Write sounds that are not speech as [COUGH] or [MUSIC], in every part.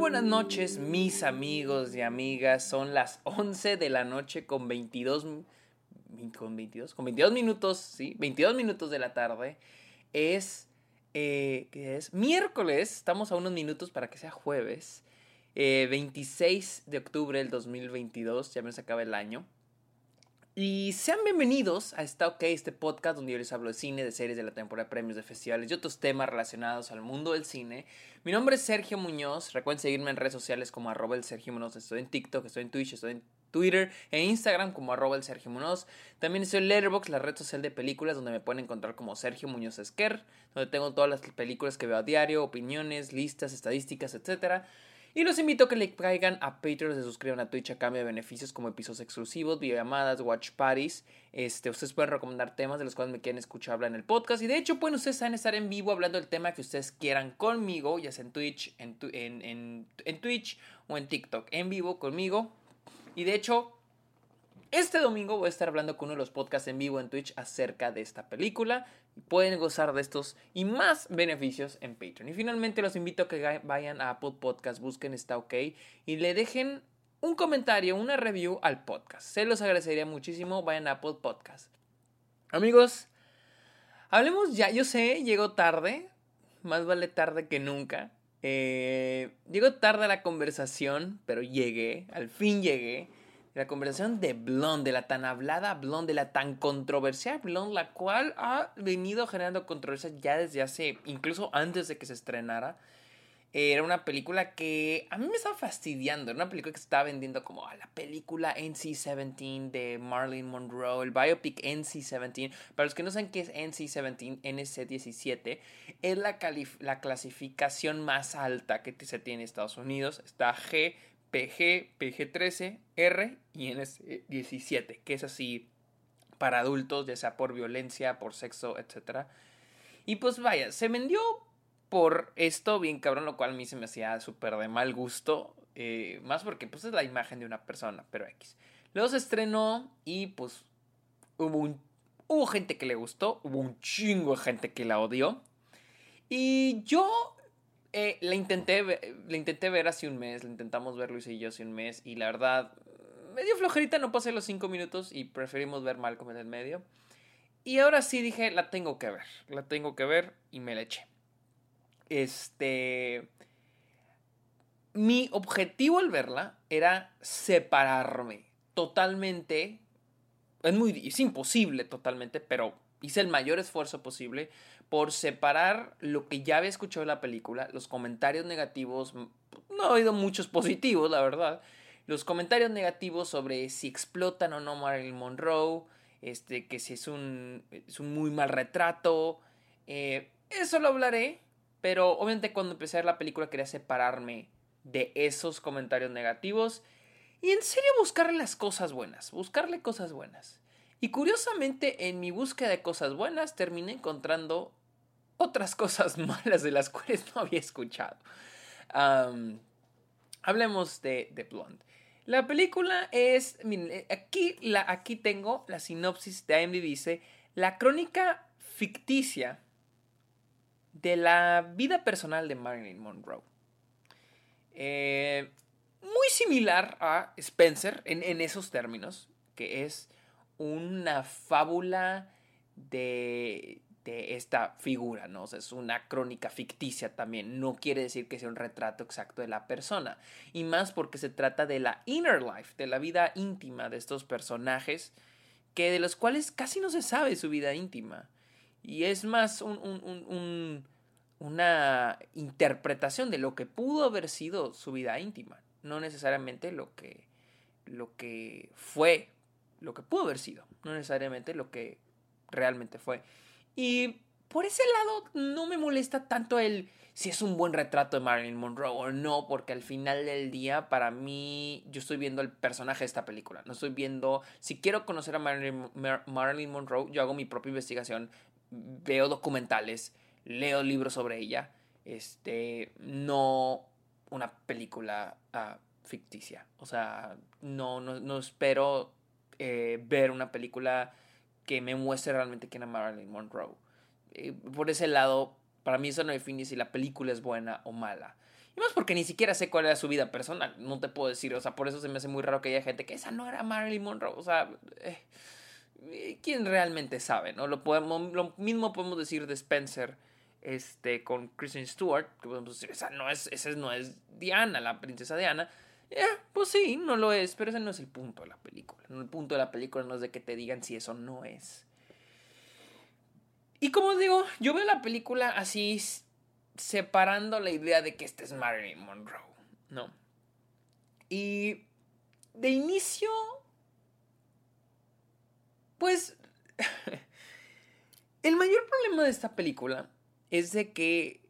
buenas noches, mis amigos y amigas. Son las 11 de la noche con 22 con 22 con 22 minutos, sí, 22 minutos de la tarde. Es eh, es miércoles, estamos a unos minutos para que sea jueves. 26 eh, de octubre del 2022, ya me se acaba el año. Y sean bienvenidos a esta OK, este podcast donde yo les hablo de cine, de series, de la temporada de premios, de festivales y otros temas relacionados al mundo del cine. Mi nombre es Sergio Muñoz. Recuerden seguirme en redes sociales como arroba el Sergio Muñoz. Estoy en TikTok, estoy en Twitch, estoy en Twitter e Instagram como arroba el Sergio Muñoz. También estoy en Letterboxd, la red social de películas, donde me pueden encontrar como Sergio Muñoz Esquer, donde tengo todas las películas que veo a diario, opiniones, listas, estadísticas, etcétera. Y los invito a que le caigan a Patreon, se suscriban a Twitch a cambio de beneficios como episodios exclusivos, videollamadas, watch parties. Este, ustedes pueden recomendar temas de los cuales me quieren escuchar hablar en el podcast. Y de hecho, pueden ustedes estar en vivo hablando del tema que ustedes quieran conmigo, ya sea en Twitch, en, en, en Twitch o en TikTok. En vivo conmigo. Y de hecho, este domingo voy a estar hablando con uno de los podcasts en vivo en Twitch acerca de esta película. Pueden gozar de estos y más beneficios en Patreon. Y finalmente los invito a que vayan a Apple Podcast, busquen Está OK y le dejen un comentario, una review al podcast. Se los agradecería muchísimo. Vayan a Apple Podcast. Amigos, hablemos ya. Yo sé, llegó tarde. Más vale tarde que nunca. Eh, llegó tarde a la conversación, pero llegué. Al fin llegué la conversación de Blonde, de la tan hablada Blonde, de la tan controversial Blonde, la cual ha venido generando controversia ya desde hace, incluso antes de que se estrenara. Era una película que a mí me estaba fastidiando. Era una película que se estaba vendiendo como a la película NC-17 de Marilyn Monroe, el biopic NC-17. Para los que no saben qué es NC-17, NC-17 es la, la clasificación más alta que se tiene en Estados Unidos. Está G PG, PG13, R y NS17, que es así para adultos, ya sea por violencia, por sexo, etc. Y pues vaya, se vendió por esto bien cabrón, lo cual a mí se me hacía súper de mal gusto, eh, más porque pues es la imagen de una persona, pero X. Luego se estrenó y pues hubo, hubo gente que le gustó, hubo un chingo de gente que la odió. Y yo eh, la, intenté, intenté ver hace un mes, la intentamos ver Luis y yo hace un mes y la verdad, medio flojerita, no pasé los cinco minutos y preferimos ver Malcolm en el medio. Y ahora sí dije, la tengo que ver, la tengo que ver y me la eché. Este... Mi objetivo al verla era separarme totalmente. Es muy es imposible totalmente, pero hice el mayor esfuerzo posible por separar lo que ya había escuchado en la película, los comentarios negativos, no he oído muchos [LAUGHS] positivos, la verdad, los comentarios negativos sobre si explotan o no Marilyn Monroe, este, que si es un, es un muy mal retrato, eh, eso lo hablaré, pero obviamente cuando empecé a ver la película quería separarme de esos comentarios negativos y en serio buscarle las cosas buenas, buscarle cosas buenas. Y curiosamente en mi búsqueda de cosas buenas terminé encontrando otras cosas [LAUGHS] malas de las cuales no había escuchado. hablemos de, de, Blonde. La película es, miren, aquí, la, aquí tengo la sinopsis de IMDb, dice, la crónica ficticia de la vida personal de Marilyn Monroe. Eh, muy similar a Spencer en, en esos términos, que es una fábula de, de esta figura, ¿no? es una crónica ficticia también, no quiere decir que sea un retrato exacto de la persona, y más porque se trata de la inner life, de la vida íntima de estos personajes, que de los cuales casi no se sabe su vida íntima, y es más un, una interpretación de lo que pudo haber sido su vida íntima, no necesariamente lo que, lo que fue, lo que pudo haber sido, no necesariamente lo que realmente fue. Y por ese lado no me molesta tanto el si es un buen retrato de Marilyn Monroe o no, porque al final del día, para mí, yo estoy viendo el personaje de esta película. No estoy viendo. Si quiero conocer a Marilyn, Marilyn Monroe, yo hago mi propia investigación, veo documentales, leo libros sobre ella. Este. No una película ah, ficticia. O sea, no, no, espero eh, ver una película que me muestre realmente quién es Marilyn Monroe. Eh, por ese lado, para mí eso no define si la película es buena o mala. Y más porque ni siquiera sé cuál era su vida personal. No te puedo decir. O sea, por eso se me hace muy raro que haya gente que esa no era Marilyn Monroe. O sea, eh, ¿quién realmente sabe? ¿no? Lo, podemos, lo mismo podemos decir de Spencer este, con Kristen Stewart. Que podemos decir, esa no es, esa no es Diana, la princesa Diana. Eh, pues sí, no lo es, pero ese no es el punto de la película. El punto de la película no es de que te digan si eso no es. Y como digo, yo veo la película así separando la idea de que este es Marilyn Monroe, ¿no? Y de inicio, pues, [LAUGHS] el mayor problema de esta película es de que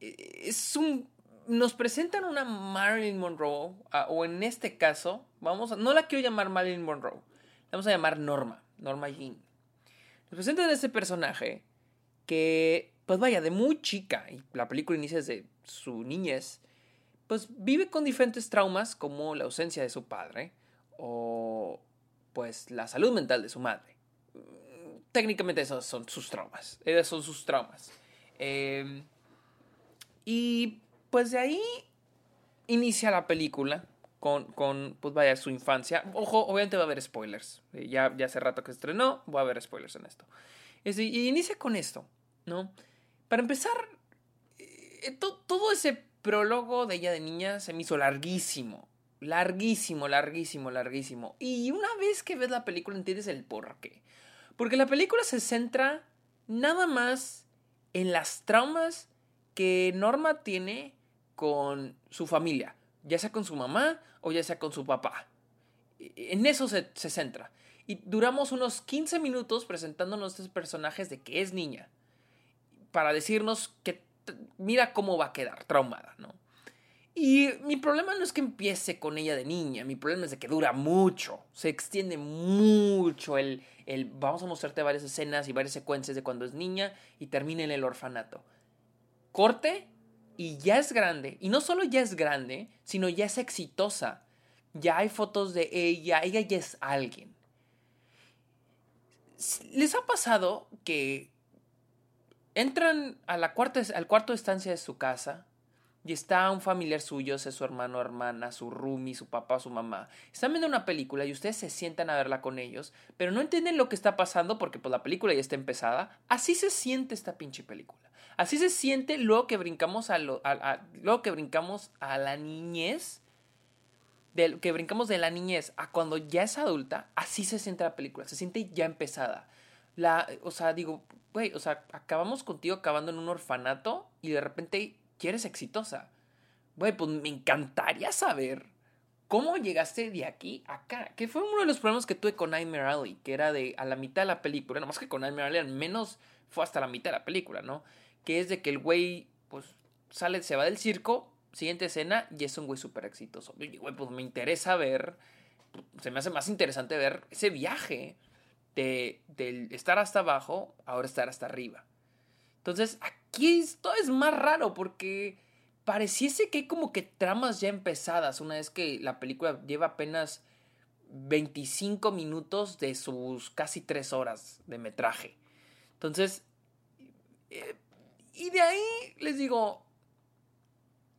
eh, es un nos presentan una Marilyn Monroe, o en este caso, vamos a, no la quiero llamar Marilyn Monroe, la vamos a llamar Norma, Norma Jean. Nos presentan a este personaje que, pues vaya, de muy chica, y la película inicia desde su niñez, pues vive con diferentes traumas como la ausencia de su padre o pues la salud mental de su madre. Técnicamente esos son sus traumas, esos son sus traumas. Eh, y pues de ahí inicia la película con, con, pues vaya, su infancia. Ojo, obviamente va a haber spoilers. Eh, ya, ya hace rato que estrenó, va a haber spoilers en esto. y inicia con esto, ¿no? Para empezar, eh, todo ese prólogo de ella de niña se me hizo larguísimo. Larguísimo, larguísimo, larguísimo. Y una vez que ves la película entiendes el por qué. Porque la película se centra nada más en las traumas que Norma tiene con su familia, ya sea con su mamá o ya sea con su papá. En eso se, centra. Y duramos unos 15 minutos presentándonos estos personajes de que es niña. Para decirnos que mira cómo va a quedar traumada, ¿no? Y mi problema no es que empiece con ella de niña, mi problema es de que dura mucho, se extiende mucho el, el vamos a mostrarte varias escenas y varias secuencias de cuando es niña y termina en el orfanato. Corte y ya es grande, y no solo ya es grande, sino ya es exitosa. Ya hay fotos de ella, ella ya es alguien. ¿Les ha pasado que entran a la cuarta, al cuarto de estancia de su casa y está un familiar suyo, es su hermano, hermana, su roomie, su papá, su mamá. Están viendo una película y ustedes se sientan a verla con ellos, pero no entienden lo que está pasando porque pues la película ya está empezada. Así se siente esta pinche película. Así se siente luego que brincamos a, lo, luego que brincamos a la niñez, de, que brincamos de la niñez a cuando ya es adulta, así se siente la película, se siente ya empezada. La, o sea, digo, güey, o sea, acabamos contigo acabando en un orfanato y de repente quieres exitosa. Güey, pues me encantaría saber cómo llegaste de aquí a acá. Que fue uno de los problemas que tuve con Nightmare Alley, que era de a la mitad de la película, más que con Nightmare Alley, al menos fue hasta la mitad de la película, ¿no? Que es de que el güey, pues, sale, se va del circo, siguiente escena, y es un güey súper exitoso. Güey, pues me interesa ver, se me hace más interesante ver ese viaje de, estar hasta abajo, ahora estar hasta arriba. Entonces, aquí esto es más raro porque pareciese que hay como que tramas ya empezadas una vez que la película lleva apenas 25 minutos de sus casi 3 horas de metraje. Entonces, eh, y de ahí les digo,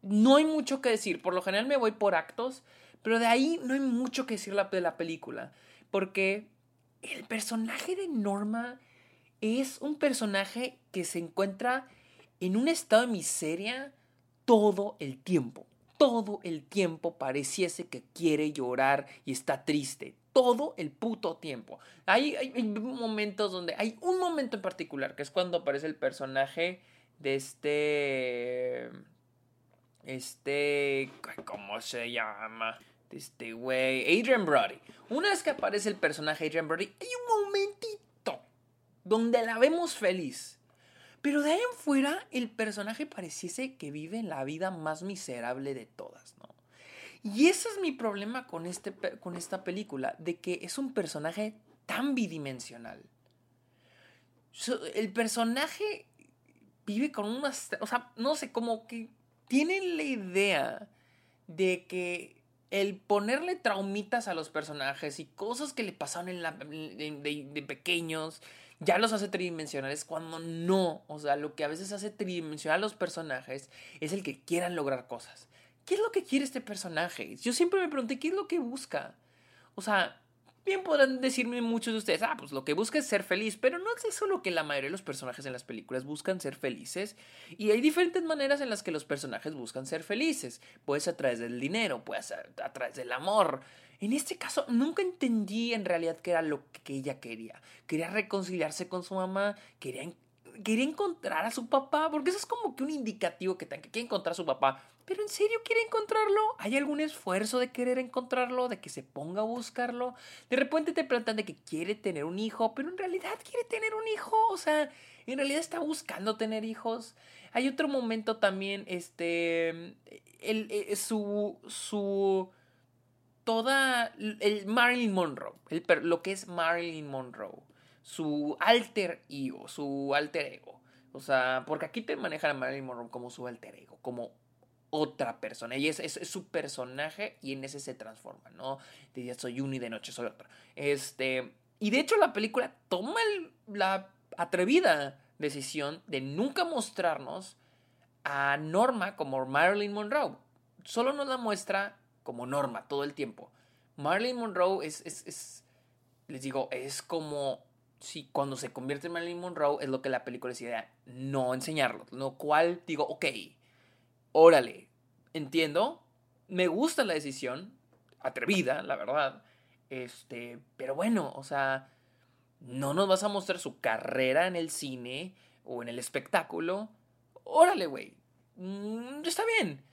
no hay mucho que decir. Por lo general me voy por actos, pero de ahí no hay mucho que decir de la película. Porque el personaje de Norma es un personaje que se encuentra en un estado de miseria todo el tiempo. Todo el tiempo pareciese que quiere llorar y está triste. Todo el puto tiempo. Hay, hay momentos donde... Hay un momento en particular que es cuando aparece el personaje de este... Este... ¿Cómo se llama? De este güey. Adrian Brody. Una vez que aparece el personaje Adrian Brody, hay un momentito donde la vemos feliz. Pero de ahí en fuera, el personaje pareciese que vive la vida más miserable de todas, ¿no? Y ese es mi problema con, este, con esta película, de que es un personaje tan bidimensional. El personaje vive con unas, o sea, no sé, como que tienen la idea de que el ponerle traumitas a los personajes y cosas que le pasaron en la, de, pequeños ya los hace tridimensionales cuando no. O sea, lo que a veces hace tridimensional a los personajes es el que quieran lograr cosas. ¿Qué es lo que quiere este personaje? Yo siempre me pregunté, ¿qué es lo que busca? O sea, Bien podrán decirme muchos de ustedes, ah, pues lo que busca es ser feliz, pero no es eso lo que la mayoría de los personajes en las películas buscan ser felices. Y hay diferentes maneras en las que los personajes buscan ser felices. Puede ser a través del dinero, puede ser a través del amor. En este caso, nunca entendí en realidad qué era lo que ella quería. Quería reconciliarse con su mamá, quería, quería encontrar a su papá, porque eso es como que un indicativo que, que quiere encontrar a su papá. ¿Pero en serio quiere encontrarlo? ¿Hay algún esfuerzo de querer encontrarlo? ¿De que se ponga a buscarlo? De repente te plantean de que quiere tener un hijo, pero en realidad quiere tener un hijo. O sea, en realidad está buscando tener hijos. Hay otro momento también, este, el, eh, su, su, toda, el Marilyn Monroe, el, lo que es Marilyn Monroe, su alter ego, su alter ego. O sea, porque aquí te manejan a Marilyn Monroe como su alter ego, como otra persona. Y es, es, su personaje y en ese se transforma, ¿no? De día soy uno y de noche soy otro. Este, y de hecho la película toma la atrevida decisión de nunca mostrarnos a Norma como Marilyn Monroe. Solo nos la muestra como Norma todo el tiempo. Marilyn Monroe es, es, es les digo, es como si cuando se convierte en Marilyn Monroe es lo que la película decide no enseñarlo. Lo cual digo, ok, órale, entiendo, me gusta la decisión, atrevida, la verdad, este, pero bueno, o sea, no nos vas a mostrar su carrera en el cine o en el espectáculo, órale, güey, mm, está bien,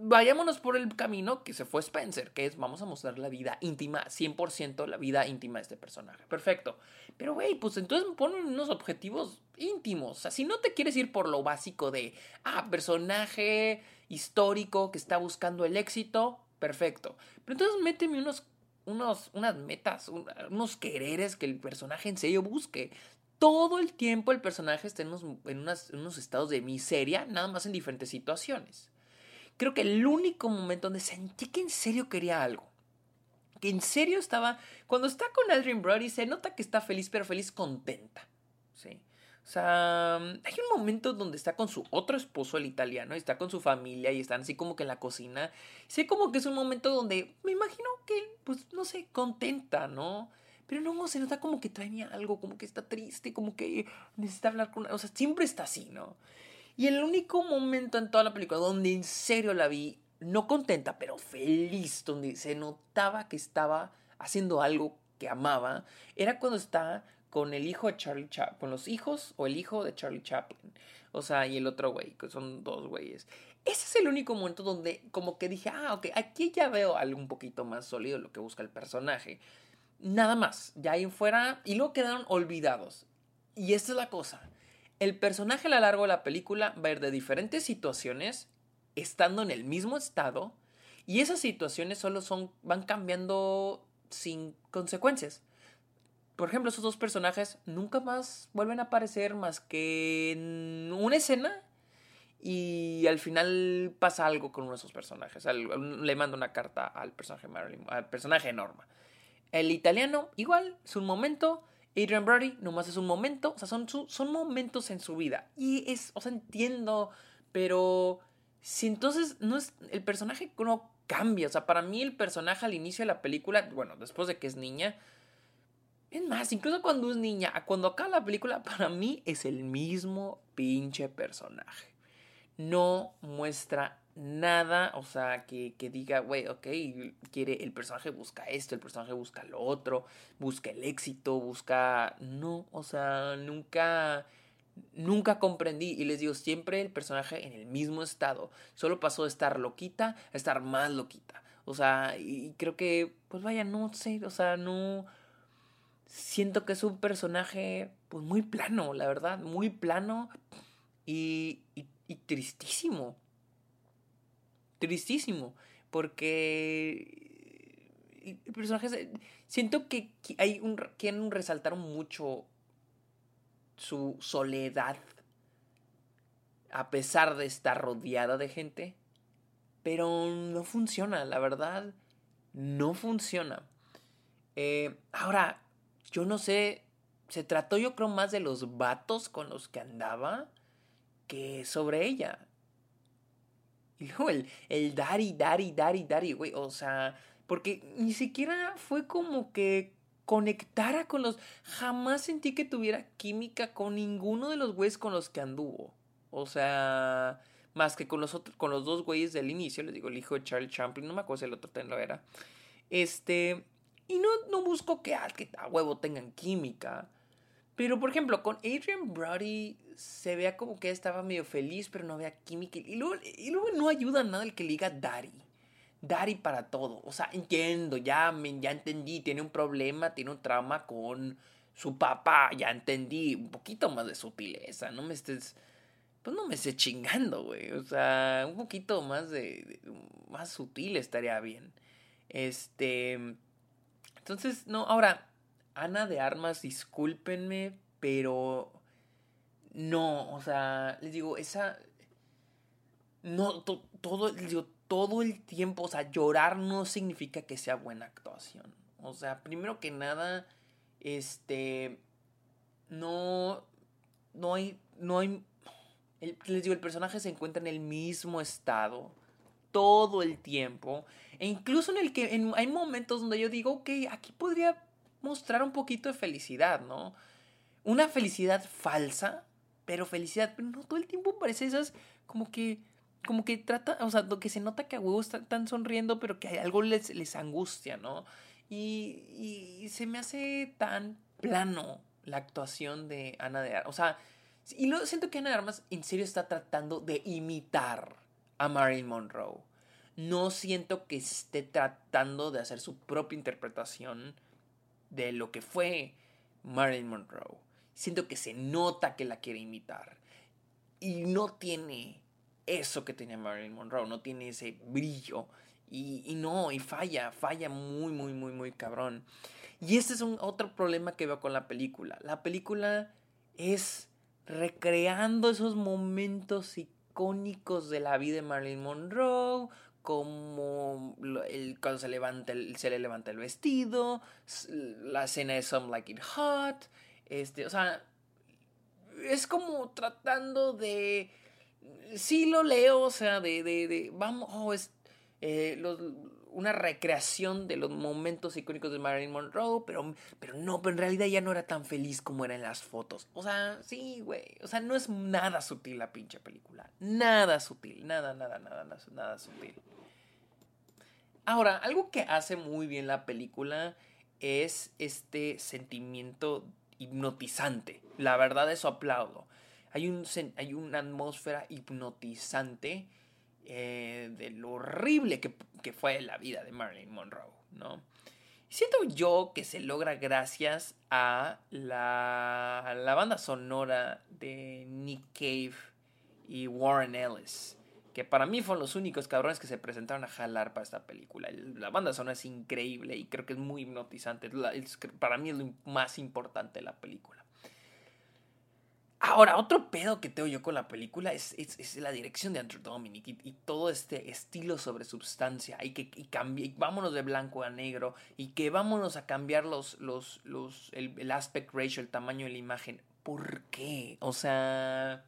vayámonos por el camino que se fue Spencer, que es vamos a mostrar la vida íntima, 100% la vida íntima de este personaje. Perfecto. Pero, güey, pues entonces ponen unos objetivos íntimos. O sea, si no te quieres ir por lo básico de, ah, personaje histórico que está buscando el éxito, perfecto. Pero entonces méteme unos, unos, unas metas, unos quereres que el personaje en serio busque todo el tiempo el personaje está en unos, en unos estados de miseria, nada más en diferentes situaciones creo que el único momento donde sentí que en serio quería algo. Que en serio estaba. Cuando está con Adrian Brody, se nota que está feliz, pero feliz contenta. Sí. O sea, hay un momento donde está con su otro esposo, el italiano, y está con su familia y están así como que en la cocina. Sé como que es un momento donde me imagino que, pues, no sé, contenta, ¿no? Pero no, se nota como que trae algo, como que está triste, como que necesita hablar con... O sea, siempre está así, ¿no? Y el único momento en toda la película donde en serio la vi, no contenta, pero feliz, donde se notaba que estaba haciendo algo que amaba, era cuando está con el hijo de Charlie Chaplin, con los hijos o el hijo de Charlie Chaplin. O sea, y el otro güey, que son dos güeyes. Ese es el único momento donde como que dije, ah, ok, aquí ya veo algo un poquito más sólido lo que busca el personaje. Nada más, ya ahí fuera, y luego quedaron olvidados. Y esta es la cosa el personaje a lo largo de la película va a ir de diferentes situaciones, estando en el mismo estado, y esas situaciones solo son, van cambiando sin consecuencias. Por ejemplo, esos dos personajes nunca más vuelven a aparecer más que en una escena y al final pasa algo con uno de esos personajes. Le manda una carta al personaje Marilyn, al personaje Norma. El italiano, igual, es un momento, Adrian Brody nomás es un momento, o sea, son, son momentos en su vida. Y es, o sea, entiendo, pero si entonces no es, el personaje no cambia, o sea, para mí el personaje al inicio de la película, bueno, después de que es niña, es más, incluso cuando es niña, cuando acaba la película, para mí es el mismo pinche personaje. No muestra nada, o sea, que, diga, güey, ok, quiere, el personaje busca esto, el personaje busca lo otro, busca el éxito, busca, no, o sea, nunca, nunca comprendí, y les digo, siempre el personaje en el mismo estado, solo pasó de estar loquita a estar más loquita, o sea, y creo que, pues vaya, no sé, o sea, no, siento que es un personaje, pues muy plano, la verdad, muy plano. Y tristísimo tristísimo. Porque el personaje. Siento que hay un, quieren resaltar mucho su soledad. A pesar de estar rodeada de gente. Pero no funciona, la verdad. No funciona. Eh, ahora, yo no sé se trató yo creo más de los vatos con los que andaba que sobre ella. Y luego el, el daddy, daddy, daddy, daddy, güey, o sea, porque ni siquiera fue como que conectara con los... Jamás sentí que tuviera química con ninguno de los güeyes con los que anduvo. O sea, más que con los, otros, con los dos güeyes del inicio, les digo, el hijo de Charlie Champlin, no me acuerdo si el otro era. Este, y no, no busco que, ah, que a huevo tengan química. Pero, por ejemplo, con Adrian Brody se vea como que estaba medio feliz, pero no había química. Y luego, y luego no ayuda nada el que le diga Daddy. Daddy para todo. O sea, entiendo, ya, ya entendí, tiene un problema, tiene un trauma con su papá, ya entendí, un poquito más de sutileza, no me estés, pues no me estés chingando, güey, o sea, un poquito más de, más sutil estaría bien. Este, entonces, no, ahora, Ana de Armas, discúlpenme, pero no, o sea, les digo, esa, no, todo, les digo, todo el tiempo, o sea, llorar no significa que sea buena actuación. O sea, primero que nada, este, no, no hay, no hay, les digo, el personaje se encuentra en el mismo estado todo el tiempo. E incluso en el que hay momentos donde yo digo, ok, aquí podría mostrar un poquito de felicidad, ¿no? Una felicidad falsa, pero felicidad, pero no todo el tiempo parece esas como que como que trata, o sea, que se nota que a huevos están, sonriendo, pero que algo les, angustia, ¿no? Y, y, se me hace tan plano la actuación de Ana de Armas. O sea, y lo siento que Ana de Armas en serio está tratando de imitar a Marilyn Monroe. No siento que esté tratando de hacer su propia interpretación de lo que fue Marilyn Monroe. Siento que se nota que la quiere imitar. Y no tiene eso que tenía Marilyn Monroe, no tiene ese brillo. Y, no, y falla, falla muy, muy, muy, muy cabrón. Y este es un otro problema que veo con la película. La película es recreando esos momentos icónicos de la vida de Marilyn Monroe, como el, cuando se, levanta se le levanta el vestido, la escena de Some Like It Hot, este, o sea, es como tratando de sí lo leo, o sea, de, de, vamos, oh, es eh, una recreación de los momentos icónicos de Marilyn Monroe, pero, pero no, pero en realidad ya no era tan feliz como era en las fotos. O sea, sí, güey, o sea, no es nada sutil la pinche película, nada sutil, nada, nada, nada, nada, nada sutil. Ahora, algo que hace muy bien la película es este sentimiento hipnotizante. La verdad, eso aplaudo. Hay, un, hay una atmósfera hipnotizante eh, de lo horrible que, que, fue la vida de Marilyn Monroe, ¿no? Siento yo que se logra gracias a la, la banda sonora de Nick Cave y Warren Ellis que para mí fueron los únicos cabrones que se presentaron a jalar para esta película. La banda sonora es increíble y creo que es muy hipnotizante. para mí es lo más importante de la película. Ahora, otro pedo que tengo yo con la película es, es, la dirección de Andrew Dominic y, todo este estilo sobre substancia y que cambie, vámonos de blanco a negro y que vámonos a cambiar los, los, los, el, aspect ratio, el tamaño de la imagen. ¿Por qué? O sea,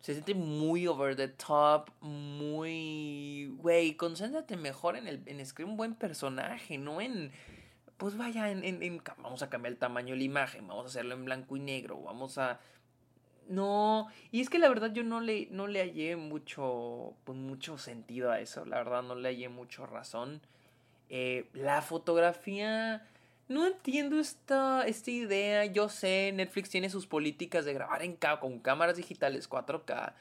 se siente muy over the top, muy... Güey, concéntrate mejor en, el, en escribir un buen personaje, no en pues vaya, en, vamos a cambiar el tamaño de la imagen, vamos a hacerlo en blanco y negro, vamos a no, y es que la verdad yo no le, no le hallé mucho, pues mucho sentido a eso, la verdad no le hallé mucho razón. Eh, la fotografía, no entiendo esta, esta idea, yo sé, Netflix tiene sus políticas de grabar en con cámaras digitales 4K.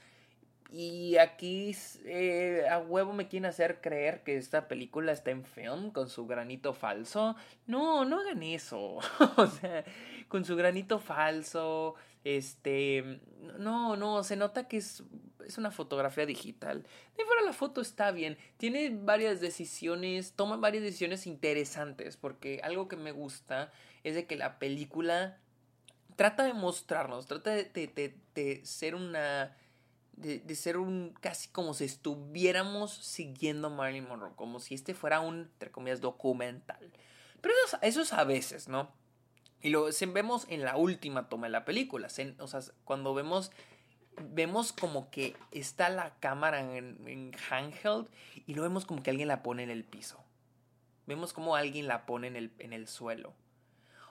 Y aquí eh, a huevo me quieren hacer creer que esta película está en film con su granito falso. No, no hagan eso. [LAUGHS] o sea, con su granito falso. Este, no, no, se nota que es, es una fotografía digital. De fuera la foto está bien, tiene varias decisiones, toma varias decisiones interesantes, porque algo que me gusta es de que la película trata de mostrarnos, trata de, de, de, ser una... De, de, ser un casi como si estuviéramos siguiendo Marilyn Monroe, como si este fuera un, entre comillas, documental. Pero eso, eso es a veces, ¿no? Y lo vemos en la última toma de la película. o sea, cuando vemos vemos como que está la cámara en, handheld y lo vemos como que alguien la pone en el piso. Vemos como alguien la pone en el, en el suelo.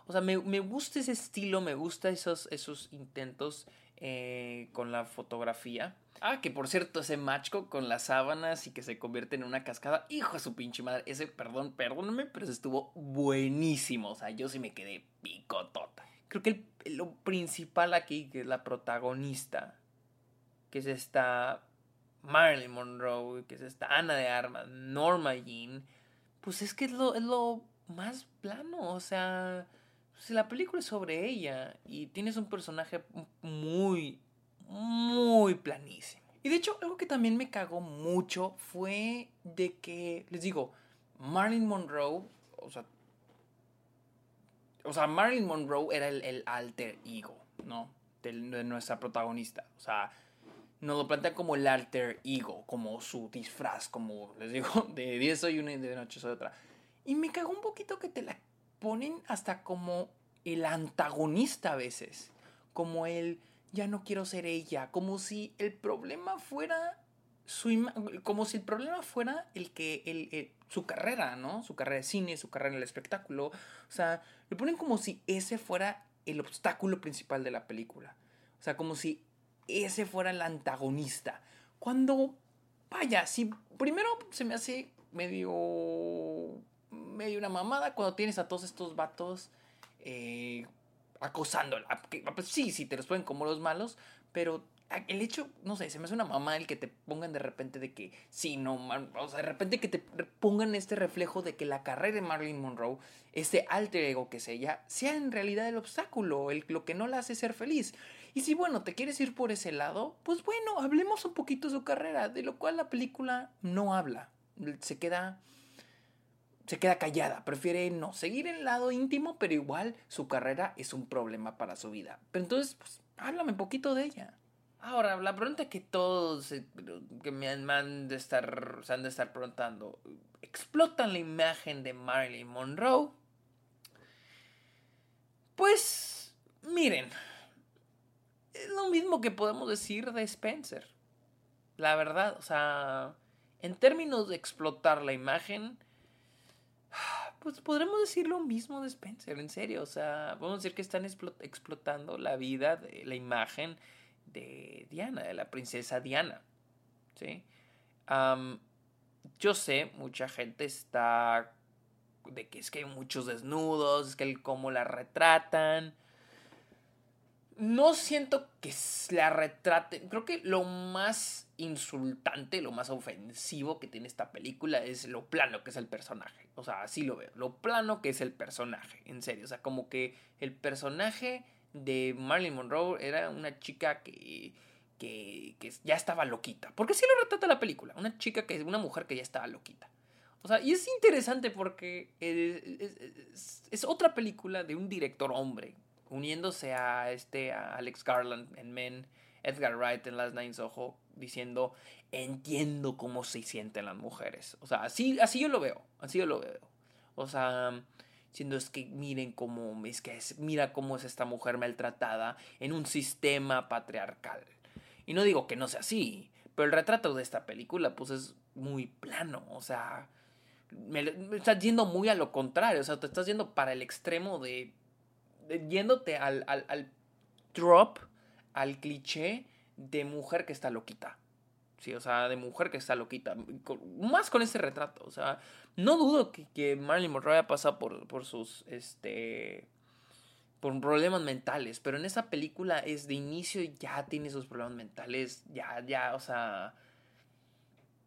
O sea, me, gusta ese estilo, me gusta esos, esos intentos eh, con la fotografía. Ah, que por cierto, ese macho con las sábanas y que se convierte en una cascada. Hijo de su pinche madre. Ese, perdón, perdóname, pero ese estuvo buenísimo. O sea, yo sí me quedé picotota. Creo que lo principal aquí, que es la protagonista, que es esta Marilyn Monroe, que es esta Ana de Armas, Norma Jean, pues es que es lo, es lo más plano, o sea, si la película es sobre ella y tienes un personaje muy, muy planísimo. Y de hecho, algo que también me cagó mucho fue de que, les digo, Marilyn Monroe, o sea, o sea, Marilyn Monroe era el, alter ego, ¿no? de nuestra protagonista. O sea, nos lo plantean como el alter ego, como su disfraz, como les digo, [LAUGHS] de 10 soy una y de noche soy otra. Y me cagó un poquito que te la ponen hasta como el antagonista a veces, como el ya no quiero ser ella, como si el problema fuera su como si el problema fuera el que el, su carrera, ¿no? Su carrera de cine, su carrera en el espectáculo, o sea, le ponen como si ese fuera el obstáculo principal de la película. O sea, como si ese fuera el antagonista. Cuando, vaya, si primero se me hace medio, medio una mamada cuando tienes a todos estos vatos eh, acosándola. Pues sí, sí, te los ponen como los malos, pero el hecho, no sé, se me hace una mamá el que te pongan de repente de que, sí, no, o sea, de repente que te pongan este reflejo de que la carrera de Marilyn Monroe, este alter ego que es ella, sea en realidad el obstáculo, el, lo que no la hace ser feliz. Y si, bueno, te quieres ir por ese lado, pues bueno, hablemos un poquito de su carrera, de lo cual la película no habla. Se queda. Se queda callada, prefiere no seguir en el lado íntimo, pero igual su carrera es un problema para su vida. Pero entonces, pues, háblame un poquito de ella. Ahora, la pregunta que todos que me han de estar, se han de estar preguntando, ¿explotan la imagen de Marilyn Monroe? Pues, miren, es lo mismo que podemos decir de Spencer. La verdad, o sea, en términos de explotar la imagen, [SIGHS] pues podremos decir lo mismo de Spencer, en serio. O sea, podemos decir que están explotando la vida, la imagen de Diana, de la princesa Diana. ¿Sí? yo sé, mucha gente está de que es que hay muchos desnudos, es que el cómo la retratan no siento que la retrate. Creo que lo más insultante, lo más ofensivo que tiene esta película es lo plano que es el personaje. O sea, así lo veo. Lo plano que es el personaje. En serio. O sea, como que el personaje de Marilyn Monroe era una chica que. Que, ya estaba loquita. Porque así lo retrata la película. Una chica que es una mujer que ya estaba loquita. O sea, y es interesante porque es otra película de un director hombre uniéndose a este Alex Garland en Men, Edgar Wright en Last Nine Ojo, diciendo entiendo cómo se sienten las mujeres. O sea, así, así yo lo veo, así yo lo veo. O sea, diciendo es que miren cómo es que es, mira cómo es esta mujer maltratada en un sistema patriarcal. Y no digo que no sea así, pero el retrato de esta película pues es muy plano, o sea, estás yendo muy a lo contrario, o sea, te estás yendo para el extremo de yéndote al, al, al drop, al cliché de mujer que está loquita. Sí, o sea, de mujer que está loquita. más con ese retrato. O sea, no dudo que, que Marilyn Monroe haya pasado por, por sus, este, por problemas mentales. Pero en esa película es de inicio ya tiene sus problemas mentales. Ya, ya, o sea,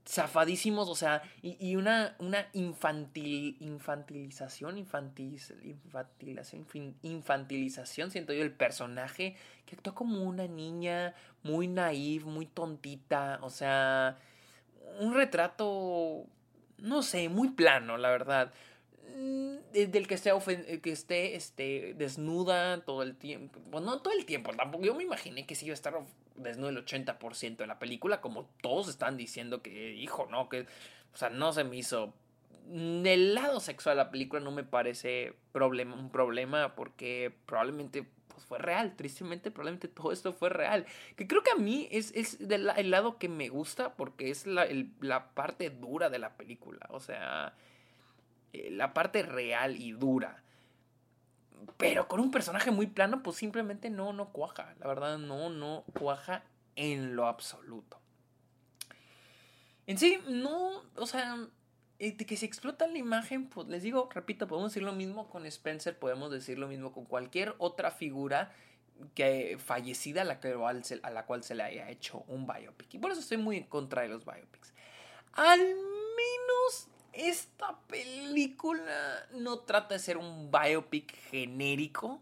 zafadísimos, o sea, y, una, una infantil, infantilización, infantilización, infantilización, siento yo, el personaje que actúa como una niña muy naive, muy tontita, o sea, un retrato, no sé, muy plano, la verdad. Mm, del que esté, que esté este, desnuda todo el tiempo. Bueno, no todo el tiempo, tampoco. Yo me imaginé que sí iba a estar desnudo el 80% de la película, como todos están diciendo que, hijo, no, que, o sea, no se me hizo el lado sexual de la película no me parece problema, un problema porque probablemente pues, fue real, tristemente probablemente todo esto fue real. Que creo que a mí es, es el lado que me gusta porque es la, la parte dura de la película, o sea, eh, la parte real y dura. Pero con un personaje muy plano, pues simplemente no, no cuaja. La verdad, no, no cuaja en lo absoluto. En sí, no, o sea, de que se explota la imagen, pues les digo, repito, podemos decir lo mismo con Spencer, podemos decir lo mismo con cualquier otra figura que fallecida a la, se, a la cual se le haya hecho un biopic. Y por eso estoy muy en contra de los biopics. Al menos esta película no trata de ser un biopic genérico.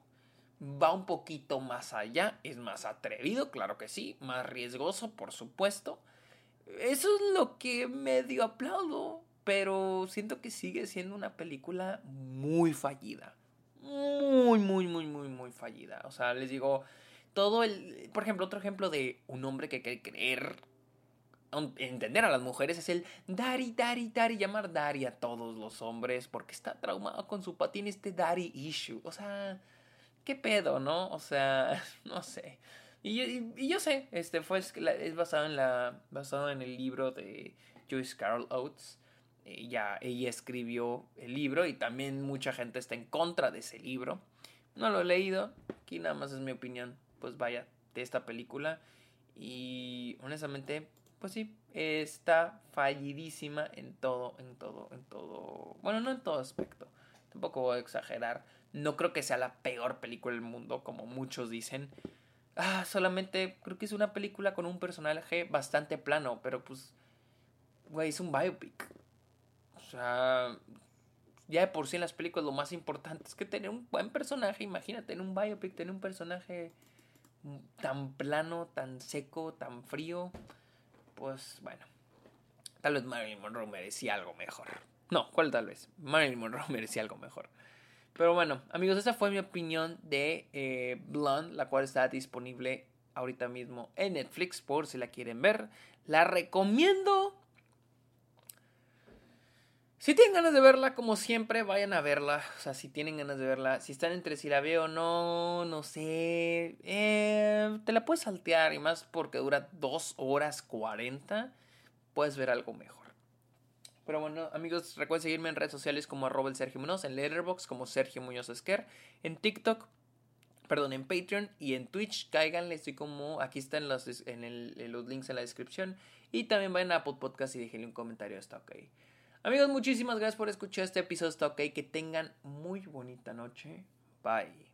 Va un poquito más allá, es más atrevido, claro que sí, más riesgoso, por supuesto. Eso es lo que medio aplaudo, pero siento que sigue siendo una película muy fallida. Muy, muy, muy, muy, muy fallida. O sea, les digo, todo el... Por ejemplo, otro ejemplo de un hombre que quiere creer entender a las mujeres es el Dari, Dari, Dari, llamar Dari a todos los hombres porque está traumado con su patín este Dari issue. O sea, ¿qué pedo, no? O sea, [LAUGHS] no sé. Y, yo sé, este fue es basado en la basado en el libro de Joyce Carol Oates. Ella, ella escribió el libro y también mucha gente está en contra de ese libro. No lo he leído, aquí nada más es mi opinión, pues vaya, de esta película. Y honestamente, pues sí, está fallidísima en todo, en todo, en todo. Bueno, no en todo aspecto. Tampoco voy a exagerar. No creo que sea la peor película del mundo, como muchos dicen. Ah, solamente creo que es una película con un personaje bastante plano, pero pues, güey, es un biopic. O sea, ya de por sí en las películas lo más importante es que tener un buen personaje. Imagínate, en un biopic, tener un personaje tan plano, tan seco, tan frío pues bueno, tal vez Marilyn Monroe merecía algo mejor. No, ¿cuál tal vez? Marilyn Monroe [LAUGHS] merecía algo mejor. Pero bueno, amigos, esa fue mi opinión de eh, Blonde, la cual está disponible ahorita mismo en Netflix por si la quieren ver. La recomiendo. Si tienen ganas de verla, como siempre, vayan a verla. O sea, si tienen ganas de verla. Si están entre si la veo o no, no sé. Eh, te la puedes saltear. Y más porque dura 2 horas 40. Puedes ver algo mejor. Pero bueno, amigos, recuerden seguirme en redes sociales como arroba Sergio Muñoz. En Letterboxd como Sergio Muñoz Esquer. En TikTok. Perdón, en Patreon y en Twitch. Cáiganle, estoy como. Aquí están los, en, los links en la descripción. Y también vayan a Apple Podcast y déjenle un comentario. Está ok. Amigos, muchísimas gracias por escuchar este episodio. Está ok. Que tengan muy bonita noche. Bye.